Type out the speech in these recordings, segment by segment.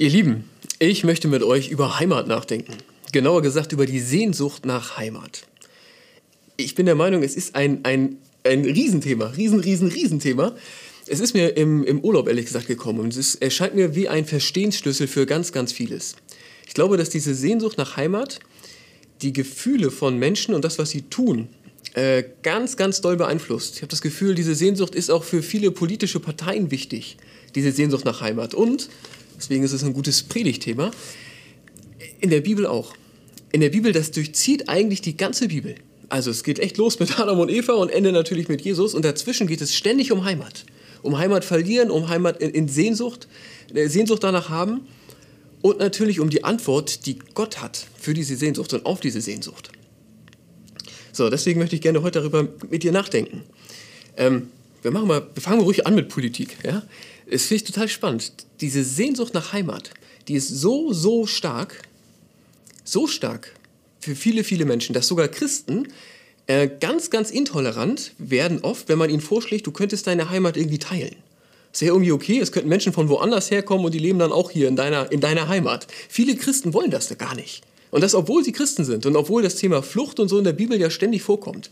Ihr Lieben, ich möchte mit euch über Heimat nachdenken. Genauer gesagt über die Sehnsucht nach Heimat. Ich bin der Meinung, es ist ein, ein, ein Riesenthema, riesen, riesen, Riesenthema. Es ist mir im, im Urlaub ehrlich gesagt gekommen und es erscheint mir wie ein Verstehensschlüssel für ganz, ganz vieles. Ich glaube, dass diese Sehnsucht nach Heimat die Gefühle von Menschen und das, was sie tun, äh, ganz, ganz doll beeinflusst. Ich habe das Gefühl, diese Sehnsucht ist auch für viele politische Parteien wichtig, diese Sehnsucht nach Heimat. Und Deswegen ist es ein gutes Predigtthema. In der Bibel auch. In der Bibel, das durchzieht eigentlich die ganze Bibel. Also es geht echt los mit Adam und Eva und Ende natürlich mit Jesus. Und dazwischen geht es ständig um Heimat. Um Heimat verlieren, um Heimat in, in Sehnsucht, äh, Sehnsucht danach haben. Und natürlich um die Antwort, die Gott hat für diese Sehnsucht und auf diese Sehnsucht. So, deswegen möchte ich gerne heute darüber mit dir nachdenken. Ähm, wir, machen mal, wir fangen ruhig an mit Politik. Ja? Es finde ich total spannend. Diese Sehnsucht nach Heimat, die ist so, so stark, so stark für viele, viele Menschen, dass sogar Christen äh, ganz, ganz intolerant werden oft, wenn man ihnen vorschlägt, du könntest deine Heimat irgendwie teilen. Ist ja irgendwie okay, es könnten Menschen von woanders herkommen und die leben dann auch hier in deiner, in deiner Heimat. Viele Christen wollen das gar nicht. Und das, obwohl sie Christen sind und obwohl das Thema Flucht und so in der Bibel ja ständig vorkommt.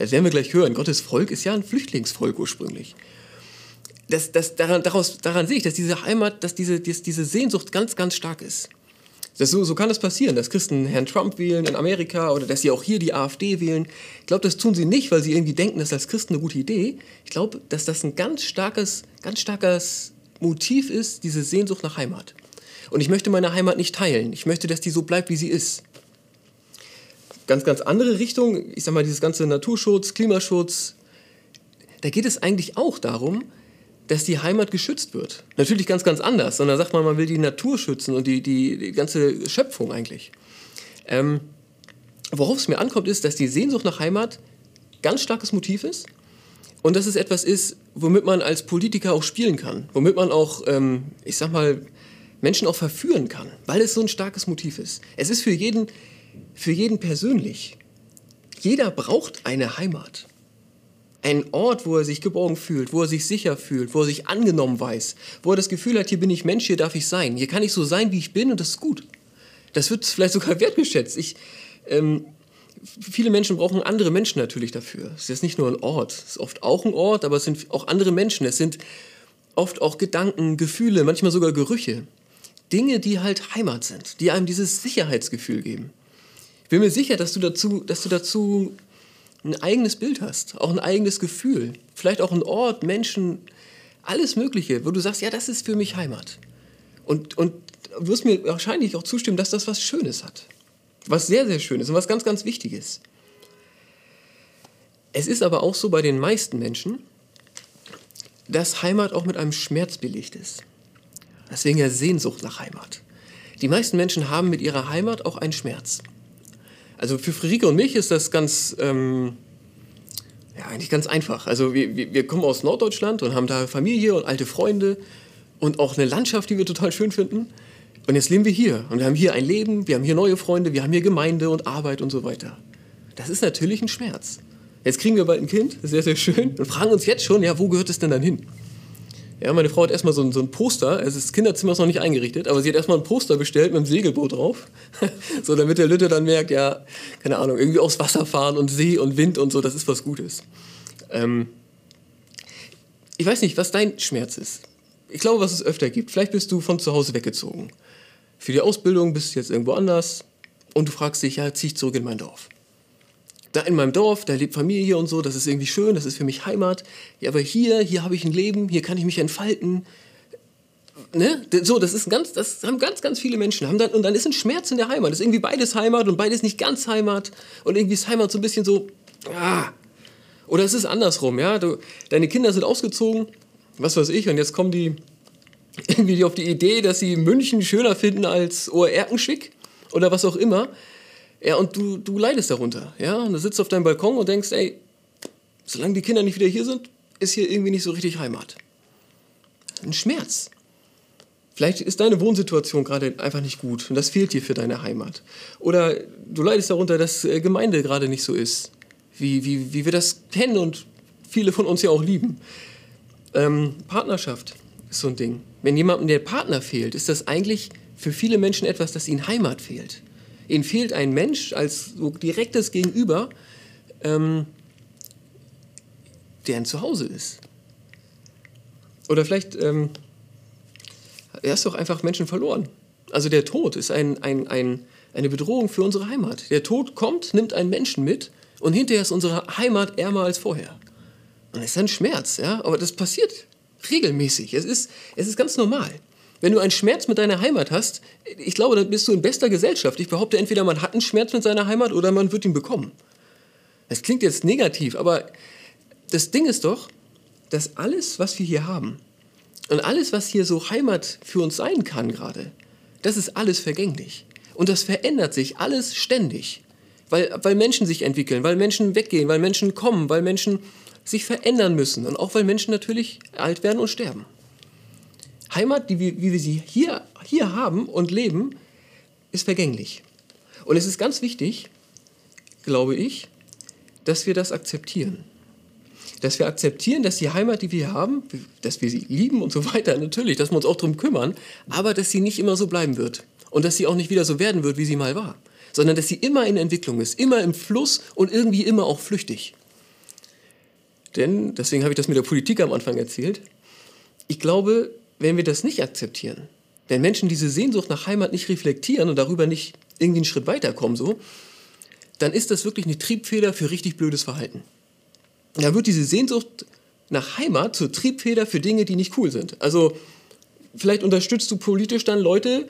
Das werden wir gleich hören. Gottes Volk ist ja ein Flüchtlingsvolk ursprünglich das, das, daran, daraus, daran sehe ich, dass diese Heimat, dass diese, diese Sehnsucht ganz, ganz stark ist. Das, so, so kann es das passieren, dass Christen Herrn Trump wählen in Amerika oder dass sie auch hier die AfD wählen. Ich glaube, das tun sie nicht, weil sie irgendwie denken, das ist als Christen eine gute Idee. Ich glaube, dass das ein ganz starkes, ganz starkes Motiv ist, diese Sehnsucht nach Heimat. Und ich möchte meine Heimat nicht teilen. Ich möchte, dass die so bleibt, wie sie ist. Ganz, ganz andere Richtung, ich sag mal, dieses ganze Naturschutz, Klimaschutz, da geht es eigentlich auch darum, dass die Heimat geschützt wird. Natürlich ganz, ganz anders, sondern sagt man, man will die Natur schützen und die, die, die ganze Schöpfung eigentlich. Ähm, worauf es mir ankommt, ist, dass die Sehnsucht nach Heimat ganz starkes Motiv ist und dass es etwas ist, womit man als Politiker auch spielen kann, womit man auch, ähm, ich sag mal, Menschen auch verführen kann, weil es so ein starkes Motiv ist. Es ist für jeden, für jeden persönlich. Jeder braucht eine Heimat. Ein Ort, wo er sich geborgen fühlt, wo er sich sicher fühlt, wo er sich angenommen weiß, wo er das Gefühl hat, hier bin ich Mensch, hier darf ich sein. Hier kann ich so sein, wie ich bin und das ist gut. Das wird vielleicht sogar wertgeschätzt. Ich, ähm, viele Menschen brauchen andere Menschen natürlich dafür. Es ist nicht nur ein Ort, es ist oft auch ein Ort, aber es sind auch andere Menschen. Es sind oft auch Gedanken, Gefühle, manchmal sogar Gerüche. Dinge, die halt Heimat sind, die einem dieses Sicherheitsgefühl geben. Ich bin mir sicher, dass du dazu, dass du dazu ein eigenes Bild hast, auch ein eigenes Gefühl, vielleicht auch ein Ort, Menschen, alles Mögliche, wo du sagst, ja, das ist für mich Heimat. Und, und wirst mir wahrscheinlich auch zustimmen, dass das was Schönes hat. Was sehr, sehr Schönes und was ganz, ganz Wichtiges. Es ist aber auch so bei den meisten Menschen, dass Heimat auch mit einem Schmerz belegt ist. Deswegen ja Sehnsucht nach Heimat. Die meisten Menschen haben mit ihrer Heimat auch einen Schmerz. Also für Friederike und mich ist das ganz, ähm, ja, eigentlich ganz einfach. Also wir, wir, wir kommen aus Norddeutschland und haben da Familie und alte Freunde und auch eine Landschaft, die wir total schön finden. Und jetzt leben wir hier und wir haben hier ein Leben, wir haben hier neue Freunde, wir haben hier Gemeinde und Arbeit und so weiter. Das ist natürlich ein Schmerz. Jetzt kriegen wir bald ein Kind, sehr, sehr schön, und fragen uns jetzt schon, ja, wo gehört es denn dann hin? Ja, meine Frau hat erstmal so ein, so ein Poster, also das Kinderzimmer ist noch nicht eingerichtet, aber sie hat erstmal ein Poster bestellt mit einem Segelboot drauf. so, damit der Lütte dann merkt, ja, keine Ahnung, irgendwie aufs Wasser fahren und See und Wind und so, das ist was Gutes. Ähm, ich weiß nicht, was dein Schmerz ist. Ich glaube, was es öfter gibt. Vielleicht bist du von zu Hause weggezogen. Für die Ausbildung bist du jetzt irgendwo anders und du fragst dich, ja, zieh ich zurück in mein Dorf da in meinem Dorf, da lebt Familie und so, das ist irgendwie schön, das ist für mich Heimat. Ja, aber hier, hier habe ich ein Leben, hier kann ich mich entfalten. Ne? So, das ist ganz, das haben ganz, ganz viele Menschen. Haben dann, und dann ist ein Schmerz in der Heimat. Das ist irgendwie beides Heimat und beides nicht ganz Heimat. Und irgendwie ist Heimat so ein bisschen so, ah. Oder es ist andersrum, ja. Du, deine Kinder sind ausgezogen, was weiß ich, und jetzt kommen die irgendwie auf die Idee, dass sie München schöner finden als Oerkenschwick oder was auch immer. Ja, und du, du leidest darunter. Ja, und du sitzt auf deinem Balkon und denkst, ey, solange die Kinder nicht wieder hier sind, ist hier irgendwie nicht so richtig Heimat. Ein Schmerz. Vielleicht ist deine Wohnsituation gerade einfach nicht gut und das fehlt dir für deine Heimat. Oder du leidest darunter, dass äh, Gemeinde gerade nicht so ist, wie, wie, wie wir das kennen und viele von uns ja auch lieben. Ähm, Partnerschaft ist so ein Ding. wenn jemandem der Partner fehlt, ist das eigentlich für viele Menschen etwas, dass ihnen Heimat fehlt. Ihnen fehlt ein Mensch als so direktes Gegenüber, ähm, der ein Zuhause ist. Oder vielleicht ähm, er ist doch einfach Menschen verloren. Also der Tod ist ein, ein, ein, eine Bedrohung für unsere Heimat. Der Tod kommt, nimmt einen Menschen mit und hinterher ist unsere Heimat ärmer als vorher. Und es ist ein Schmerz, ja, aber das passiert regelmäßig. Es ist, es ist ganz normal. Wenn du einen Schmerz mit deiner Heimat hast, ich glaube, dann bist du in bester Gesellschaft. Ich behaupte, entweder man hat einen Schmerz mit seiner Heimat oder man wird ihn bekommen. Das klingt jetzt negativ, aber das Ding ist doch, dass alles, was wir hier haben, und alles, was hier so Heimat für uns sein kann gerade, das ist alles vergänglich. Und das verändert sich alles ständig. Weil, weil Menschen sich entwickeln, weil Menschen weggehen, weil Menschen kommen, weil Menschen sich verändern müssen und auch weil Menschen natürlich alt werden und sterben. Heimat, die wie wir sie hier, hier haben und leben, ist vergänglich. Und es ist ganz wichtig, glaube ich, dass wir das akzeptieren. Dass wir akzeptieren, dass die Heimat, die wir haben, dass wir sie lieben und so weiter, natürlich, dass wir uns auch darum kümmern, aber dass sie nicht immer so bleiben wird. Und dass sie auch nicht wieder so werden wird, wie sie mal war. Sondern dass sie immer in Entwicklung ist, immer im Fluss und irgendwie immer auch flüchtig. Denn, deswegen habe ich das mit der Politik am Anfang erzählt, ich glaube, wenn wir das nicht akzeptieren, wenn Menschen diese Sehnsucht nach Heimat nicht reflektieren und darüber nicht irgendwie einen Schritt weiterkommen, so, dann ist das wirklich eine Triebfeder für richtig blödes Verhalten. Da wird diese Sehnsucht nach Heimat zur Triebfeder für Dinge, die nicht cool sind. Also vielleicht unterstützt du politisch dann Leute,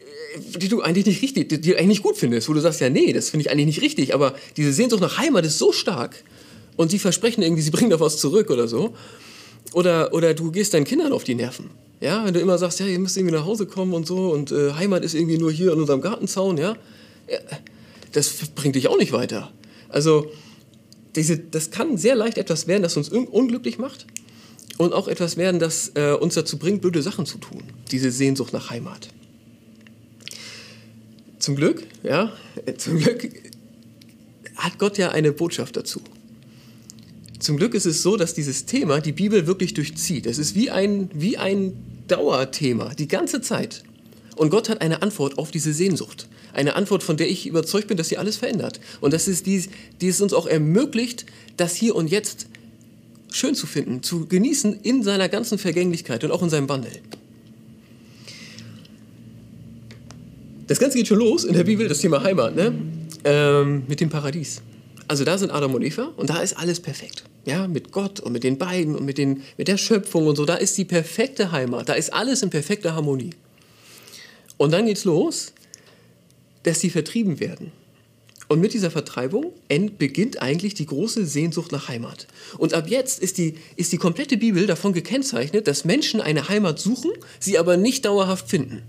äh, die du eigentlich nicht richtig, die, die eigentlich nicht gut findest, wo du sagst, ja, nee, das finde ich eigentlich nicht richtig, aber diese Sehnsucht nach Heimat ist so stark und sie versprechen irgendwie, sie bringen da was zurück oder so. Oder, oder du gehst deinen Kindern auf die Nerven. Ja, wenn du immer sagst, ja, ihr müsst irgendwie nach Hause kommen und so und äh, Heimat ist irgendwie nur hier an unserem Gartenzaun, ja, ja, das bringt dich auch nicht weiter. Also, diese, das kann sehr leicht etwas werden, das uns un unglücklich macht und auch etwas werden, das äh, uns dazu bringt, blöde Sachen zu tun. Diese Sehnsucht nach Heimat. Zum Glück, ja, zum Glück hat Gott ja eine Botschaft dazu. Zum Glück ist es so, dass dieses Thema die Bibel wirklich durchzieht. Es ist wie ein, wie ein Dauerthema, die ganze Zeit. Und Gott hat eine Antwort auf diese Sehnsucht. Eine Antwort, von der ich überzeugt bin, dass sie alles verändert. Und das ist die, die es uns auch ermöglicht, das hier und jetzt schön zu finden, zu genießen in seiner ganzen Vergänglichkeit und auch in seinem Wandel. Das Ganze geht schon los in der Bibel, das Thema Heimat, ne? Ähm, mit dem Paradies. Also da sind Adam und Eva und da ist alles perfekt. Ja, mit Gott und mit den beiden und mit, den, mit der Schöpfung und so. Da ist die perfekte Heimat. Da ist alles in perfekter Harmonie. Und dann geht's los, dass sie vertrieben werden. Und mit dieser Vertreibung beginnt eigentlich die große Sehnsucht nach Heimat. Und ab jetzt ist die, ist die komplette Bibel davon gekennzeichnet, dass Menschen eine Heimat suchen, sie aber nicht dauerhaft finden.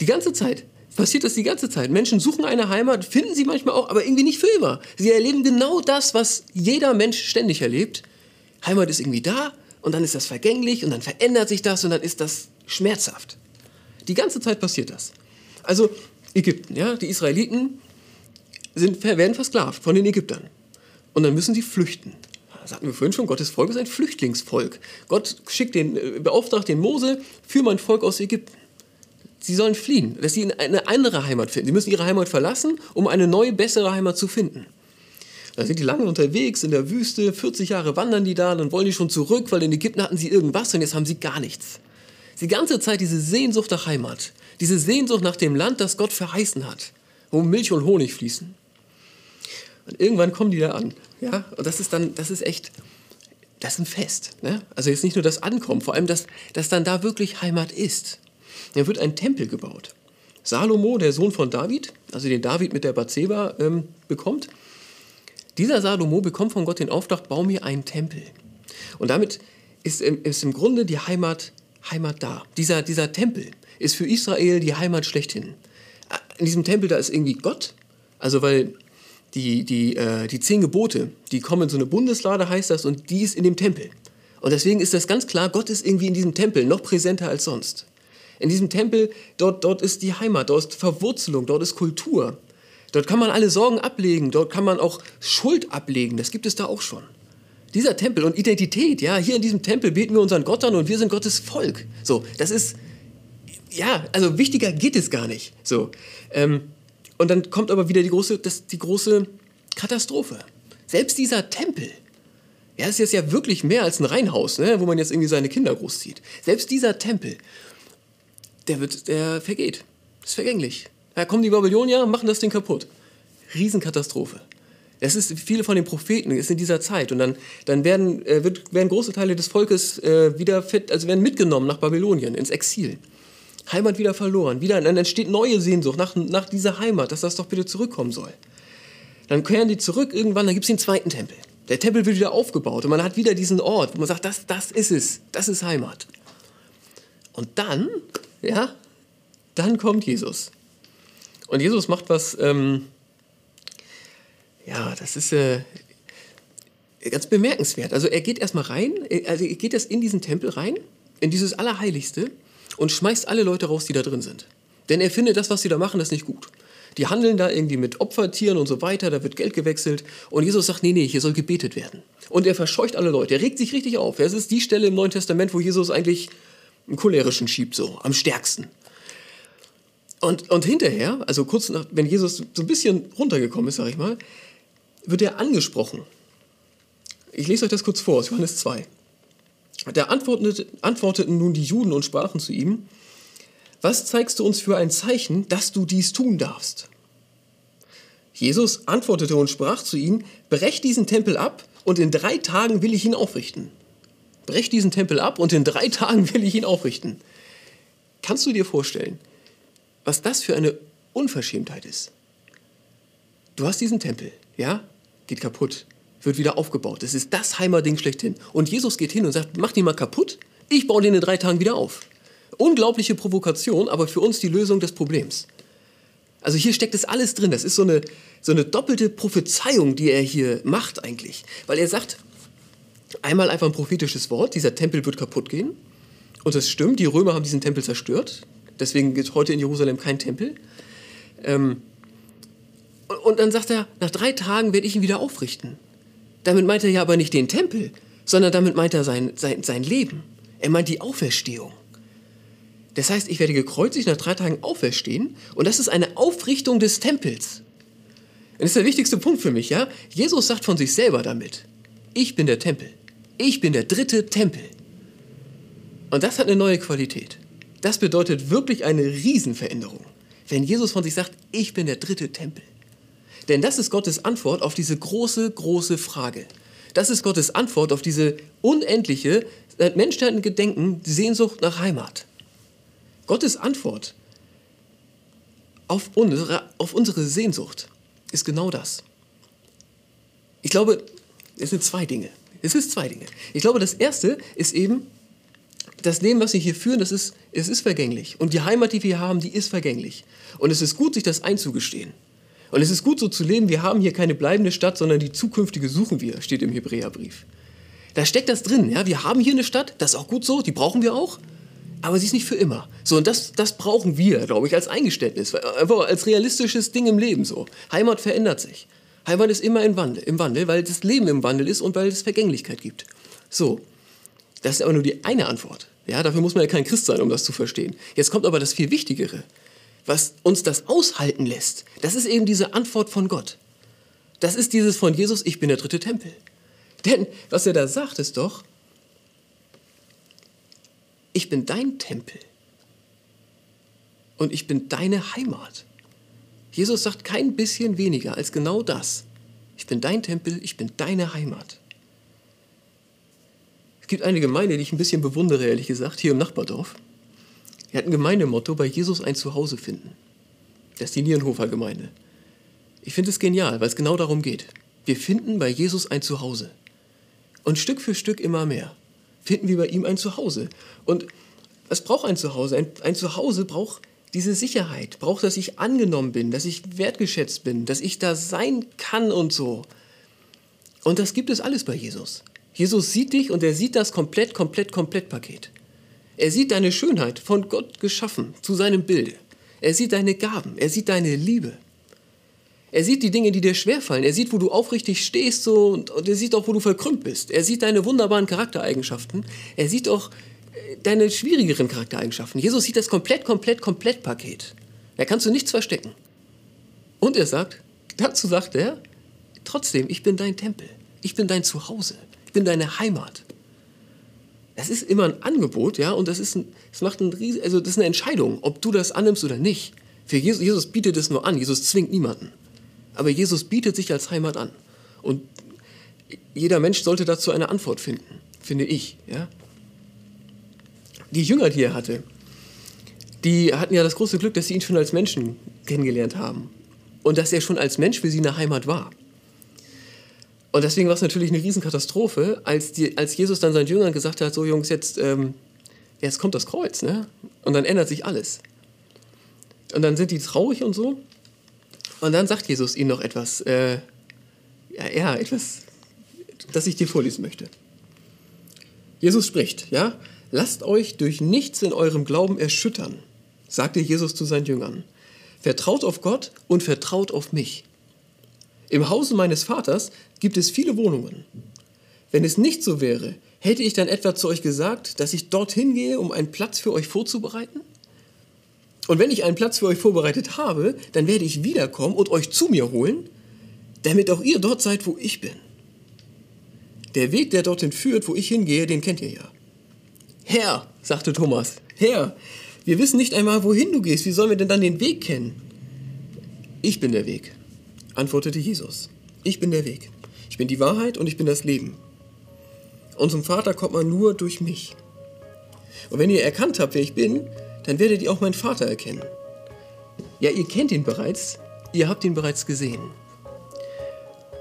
Die ganze Zeit passiert das die ganze Zeit. Menschen suchen eine Heimat, finden sie manchmal auch, aber irgendwie nicht für immer. Sie erleben genau das, was jeder Mensch ständig erlebt. Heimat ist irgendwie da und dann ist das vergänglich und dann verändert sich das und dann ist das schmerzhaft. Die ganze Zeit passiert das. Also Ägypten, ja, die Israeliten sind, werden versklavt von den Ägyptern. Und dann müssen sie flüchten. Das hatten wir vorhin schon, Gottes Volk ist ein Flüchtlingsvolk. Gott schickt den, äh, beauftragt den Mose für mein Volk aus Ägypten sie sollen fliehen, dass sie eine andere Heimat finden. Sie müssen ihre Heimat verlassen, um eine neue, bessere Heimat zu finden. Da sind die lange unterwegs in der Wüste, 40 Jahre wandern die da, dann wollen die schon zurück, weil in Ägypten hatten sie irgendwas und jetzt haben sie gar nichts. Die ganze Zeit diese Sehnsucht nach Heimat, diese Sehnsucht nach dem Land, das Gott verheißen hat, wo Milch und Honig fließen. Und irgendwann kommen die da an, ja, und das ist dann, das ist echt, das ist ein Fest, ne? Also jetzt nicht nur das Ankommen, vor allem, dass, dass dann da wirklich Heimat ist. Da wird ein Tempel gebaut. Salomo, der Sohn von David, also den David mit der Bathseba ähm, bekommt, dieser Salomo bekommt von Gott den Auftrag, bau mir einen Tempel. Und damit ist, ist im Grunde die Heimat, Heimat da. Dieser, dieser Tempel ist für Israel die Heimat schlechthin. In diesem Tempel, da ist irgendwie Gott, also weil die, die, äh, die zehn Gebote, die kommen in so eine Bundeslade, heißt das, und die ist in dem Tempel. Und deswegen ist das ganz klar, Gott ist irgendwie in diesem Tempel noch präsenter als sonst. In diesem Tempel, dort, dort ist die Heimat, dort ist Verwurzelung, dort ist Kultur. Dort kann man alle Sorgen ablegen, dort kann man auch Schuld ablegen, das gibt es da auch schon. Dieser Tempel und Identität, ja, hier in diesem Tempel beten wir unseren Gott an und wir sind Gottes Volk. So, das ist, ja, also wichtiger geht es gar nicht. So, ähm, und dann kommt aber wieder die große, das, die große Katastrophe. Selbst dieser Tempel, ja, ist jetzt ja wirklich mehr als ein Reihenhaus, ne, wo man jetzt irgendwie seine Kinder großzieht. Selbst dieser Tempel, der wird, der vergeht. Ist vergänglich. Da kommen die Babylonier, machen das Ding kaputt. Riesenkatastrophe. Das ist viele von den Propheten ist in dieser Zeit und dann, dann werden, äh, wird, werden große Teile des Volkes äh, wieder fit, also werden mitgenommen nach Babylonien ins Exil. Heimat wieder verloren, wieder dann entsteht neue Sehnsucht nach, nach dieser Heimat, dass das doch bitte zurückkommen soll. Dann kehren die zurück irgendwann, dann gibt es den zweiten Tempel. Der Tempel wird wieder aufgebaut und man hat wieder diesen Ort, wo man sagt, das, das ist es, das ist Heimat. Und dann, ja, dann kommt Jesus. Und Jesus macht was, ähm, ja, das ist äh, ganz bemerkenswert. Also er geht erstmal rein, also er geht erst in diesen Tempel rein, in dieses Allerheiligste und schmeißt alle Leute raus, die da drin sind. Denn er findet, das, was sie da machen, das nicht gut. Die handeln da irgendwie mit Opfertieren und so weiter, da wird Geld gewechselt. Und Jesus sagt, nee, nee, hier soll gebetet werden. Und er verscheucht alle Leute, er regt sich richtig auf. Es ist die Stelle im Neuen Testament, wo Jesus eigentlich einen cholerischen schiebt, so, am stärksten. Und, und hinterher, also kurz nach, wenn Jesus so ein bisschen runtergekommen ist, sag ich mal, wird er angesprochen. Ich lese euch das kurz vor aus Johannes 2. Da antworteten, antworteten nun die Juden und sprachen zu ihm, was zeigst du uns für ein Zeichen, dass du dies tun darfst? Jesus antwortete und sprach zu ihnen, brech diesen Tempel ab und in drei Tagen will ich ihn aufrichten. Brech diesen Tempel ab und in drei Tagen will ich ihn aufrichten. Kannst du dir vorstellen, was das für eine Unverschämtheit ist? Du hast diesen Tempel, ja? Geht kaputt, wird wieder aufgebaut. Das ist das Heimerding schlechthin. Und Jesus geht hin und sagt, mach den mal kaputt, ich baue den in drei Tagen wieder auf. Unglaubliche Provokation, aber für uns die Lösung des Problems. Also hier steckt es alles drin. Das ist so eine, so eine doppelte Prophezeiung, die er hier macht eigentlich. Weil er sagt, einmal einfach ein prophetisches Wort, dieser Tempel wird kaputt gehen. Und das stimmt, die Römer haben diesen Tempel zerstört. Deswegen gibt es heute in Jerusalem kein Tempel. Ähm, und dann sagt er, nach drei Tagen werde ich ihn wieder aufrichten. Damit meint er ja aber nicht den Tempel, sondern damit meint er sein, sein, sein Leben. Er meint die Auferstehung. Das heißt, ich werde gekreuzigt, nach drei Tagen auferstehen und das ist eine Aufrichtung des Tempels. Und das ist der wichtigste Punkt für mich, ja? Jesus sagt von sich selber damit, ich bin der Tempel. Ich bin der dritte Tempel. Und das hat eine neue Qualität. Das bedeutet wirklich eine Riesenveränderung, wenn Jesus von sich sagt, ich bin der dritte Tempel. Denn das ist Gottes Antwort auf diese große, große Frage. Das ist Gottes Antwort auf diese unendliche, seit Menschheiten Gedenken, Sehnsucht nach Heimat. Gottes Antwort auf unsere, auf unsere Sehnsucht ist genau das. Ich glaube, es sind zwei Dinge. Es ist zwei Dinge. Ich glaube, das erste ist eben, das Leben, was wir hier führen, das ist, es ist vergänglich. Und die Heimat, die wir haben, die ist vergänglich. Und es ist gut, sich das einzugestehen. Und es ist gut so zu leben, wir haben hier keine bleibende Stadt, sondern die zukünftige suchen wir, steht im Hebräerbrief. Da steckt das drin, ja, wir haben hier eine Stadt, das ist auch gut so, die brauchen wir auch, aber sie ist nicht für immer. So, und das, das brauchen wir, glaube ich, als Eingeständnis, einfach als realistisches Ding im Leben so. Heimat verändert sich. Heimat ist immer im Wandel, im Wandel, weil das Leben im Wandel ist und weil es Vergänglichkeit gibt. So, das ist aber nur die eine Antwort. Ja, dafür muss man ja kein Christ sein, um das zu verstehen. Jetzt kommt aber das viel Wichtigere was uns das aushalten lässt, das ist eben diese Antwort von Gott. Das ist dieses von Jesus, ich bin der dritte Tempel. Denn was er da sagt, ist doch, ich bin dein Tempel und ich bin deine Heimat. Jesus sagt kein bisschen weniger als genau das. Ich bin dein Tempel, ich bin deine Heimat. Es gibt eine Gemeinde, die ich ein bisschen bewundere, ehrlich gesagt, hier im Nachbardorf. Er hat ein Gemeindemotto, bei Jesus ein Zuhause finden. Das ist die Nierenhofer Gemeinde. Ich finde es genial, weil es genau darum geht. Wir finden bei Jesus ein Zuhause. Und Stück für Stück immer mehr finden wir bei ihm ein Zuhause. Und was braucht ein Zuhause? Ein, ein Zuhause braucht diese Sicherheit, braucht, dass ich angenommen bin, dass ich wertgeschätzt bin, dass ich da sein kann und so. Und das gibt es alles bei Jesus. Jesus sieht dich und er sieht das komplett, komplett, komplett Paket. Er sieht deine Schönheit, von Gott geschaffen, zu seinem Bilde. Er sieht deine Gaben, er sieht deine Liebe. Er sieht die Dinge, die dir schwerfallen. Er sieht, wo du aufrichtig stehst so, und, und er sieht auch, wo du verkrümmt bist. Er sieht deine wunderbaren Charaktereigenschaften. Er sieht auch deine schwierigeren Charaktereigenschaften. Jesus sieht das komplett, komplett, komplett Paket. Da kannst du nichts verstecken. Und er sagt, dazu sagt er, trotzdem, ich bin dein Tempel. Ich bin dein Zuhause. Ich bin deine Heimat. Das ist immer ein Angebot, ja, und das ist, ein, das macht ein Riesen, also das ist eine Entscheidung, ob du das annimmst oder nicht. Für Jesus, Jesus bietet es nur an, Jesus zwingt niemanden. Aber Jesus bietet sich als Heimat an. Und jeder Mensch sollte dazu eine Antwort finden, finde ich, ja. Die Jünger, die er hatte, die hatten ja das große Glück, dass sie ihn schon als Menschen kennengelernt haben. Und dass er schon als Mensch für sie eine Heimat war. Und deswegen war es natürlich eine Riesenkatastrophe, als, die, als Jesus dann seinen Jüngern gesagt hat, so Jungs, jetzt, ähm, jetzt kommt das Kreuz, ne? Und dann ändert sich alles. Und dann sind die traurig und so. Und dann sagt Jesus ihnen noch etwas, äh, ja, ja, etwas, das ich dir vorlesen möchte. Jesus spricht, ja, lasst euch durch nichts in eurem Glauben erschüttern, sagte Jesus zu seinen Jüngern. Vertraut auf Gott und vertraut auf mich. Im Hause meines Vaters gibt es viele Wohnungen. Wenn es nicht so wäre, hätte ich dann etwa zu euch gesagt, dass ich dorthin gehe, um einen Platz für euch vorzubereiten? Und wenn ich einen Platz für euch vorbereitet habe, dann werde ich wiederkommen und euch zu mir holen, damit auch ihr dort seid, wo ich bin. Der Weg, der dorthin führt, wo ich hingehe, den kennt ihr ja. Herr, sagte Thomas, Herr, wir wissen nicht einmal, wohin du gehst, wie sollen wir denn dann den Weg kennen? Ich bin der Weg antwortete Jesus. Ich bin der Weg. Ich bin die Wahrheit und ich bin das Leben. Und zum Vater kommt man nur durch mich. Und wenn ihr erkannt habt, wer ich bin, dann werdet ihr auch meinen Vater erkennen. Ja, ihr kennt ihn bereits, ihr habt ihn bereits gesehen.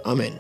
Amen.